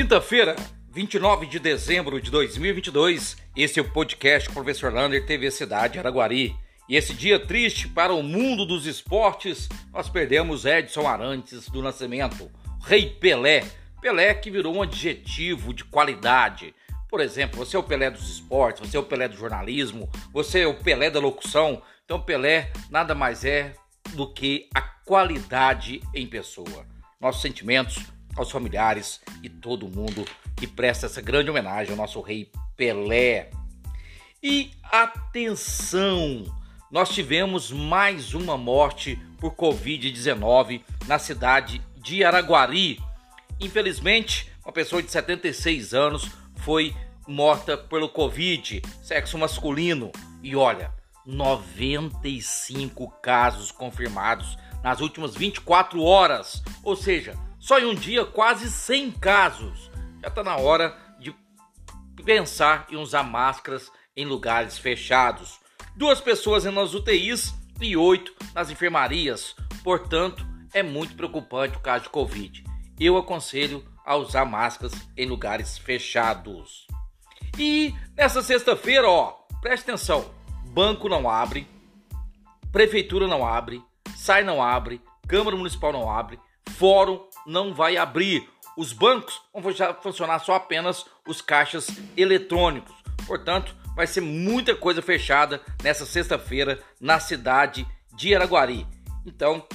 Quinta-feira, 29 de dezembro de 2022, esse é o podcast Professor Lander TV Cidade Araguari. E esse dia triste para o mundo dos esportes, nós perdemos Edson Arantes do Nascimento, Rei Pelé. Pelé que virou um adjetivo de qualidade. Por exemplo, você é o Pelé dos esportes, você é o Pelé do jornalismo, você é o Pelé da locução. Então, Pelé nada mais é do que a qualidade em pessoa. Nossos sentimentos aos familiares e todo mundo que presta essa grande homenagem ao nosso rei Pelé. E atenção, nós tivemos mais uma morte por Covid-19 na cidade de Araguari. Infelizmente, uma pessoa de 76 anos foi morta pelo Covid, sexo masculino. E olha, 95 casos confirmados nas últimas 24 horas, ou seja, só em um dia, quase 100 casos. Já está na hora de pensar em usar máscaras em lugares fechados. Duas pessoas nas UTIs e oito nas enfermarias. Portanto, é muito preocupante o caso de Covid. Eu aconselho a usar máscaras em lugares fechados. E nessa sexta-feira, ó, preste atenção: banco não abre, prefeitura não abre, sai não abre, Câmara Municipal não abre, fórum não vai abrir. Os bancos vão funcionar só apenas os caixas eletrônicos. Portanto, vai ser muita coisa fechada nessa sexta-feira na cidade de Araguari. Então,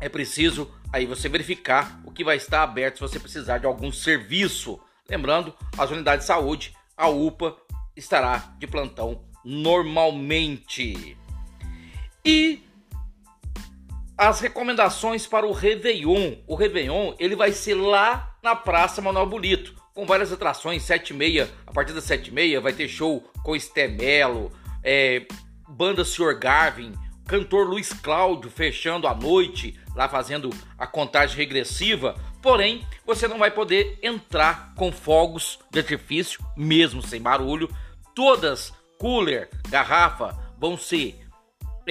é preciso aí você verificar o que vai estar aberto se você precisar de algum serviço. Lembrando, as unidades de saúde, a UPA estará de plantão normalmente. E as recomendações para o Réveillon. O Réveillon ele vai ser lá na Praça Manuel Bonito, com várias atrações, 7 e meia, a partir das 7 e meia vai ter show com Estemelo, é, banda Sr. Garvin, cantor Luiz Cláudio fechando a noite, lá fazendo a contagem regressiva, porém você não vai poder entrar com fogos de artifício, mesmo sem barulho, todas, cooler, garrafa, vão ser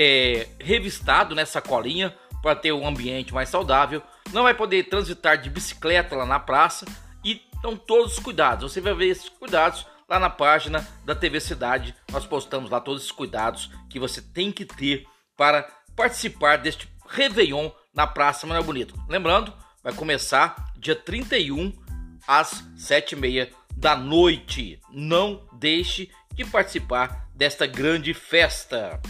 é, revistado nessa colinha para ter um ambiente mais saudável. Não vai poder transitar de bicicleta lá na praça e estão todos os cuidados. Você vai ver esses cuidados lá na página da TV Cidade. Nós postamos lá todos os cuidados que você tem que ter para participar deste Réveillon na Praça Manuel Bonito. Lembrando, vai começar dia 31 às 7h30 da noite. Não deixe de participar desta grande festa.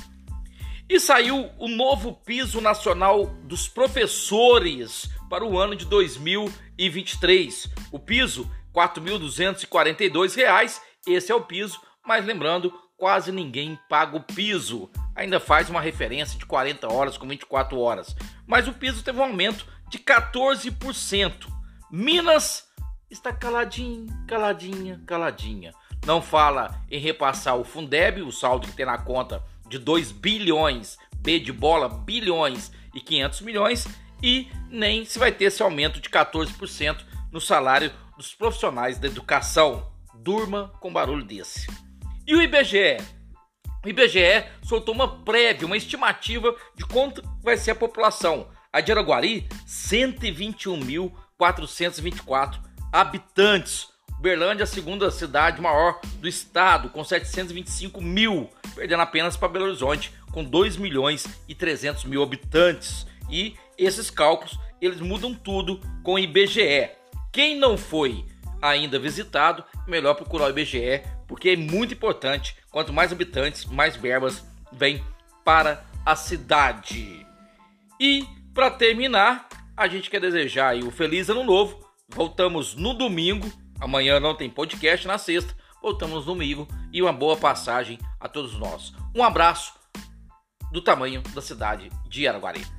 E saiu o novo piso nacional dos professores para o ano de 2023. O piso R$ 4.242, esse é o piso, mas lembrando, quase ninguém paga o piso. Ainda faz uma referência de 40 horas com 24 horas. Mas o piso teve um aumento de 14%. Minas está caladinha, caladinha, caladinha. Não fala em repassar o Fundeb, o saldo que tem na conta de 2 bilhões, B de bola, bilhões e 500 milhões, e nem se vai ter esse aumento de 14% no salário dos profissionais da educação. Durma com barulho desse. E o IBGE? O IBGE soltou uma prévia, uma estimativa de quanto vai ser a população. A de Araguari, 121.424 habitantes. Berlândia, a segunda cidade maior do estado, com 725 mil, perdendo apenas para Belo Horizonte, com 2 milhões e 300 mil habitantes. E esses cálculos, eles mudam tudo com o IBGE. Quem não foi ainda visitado, melhor procurar o IBGE, porque é muito importante. Quanto mais habitantes, mais verbas vêm para a cidade. E para terminar, a gente quer desejar aí o feliz ano novo. Voltamos no domingo Amanhã não tem podcast, na sexta voltamos domingo e uma boa passagem a todos nós. Um abraço do tamanho da cidade de Araguari.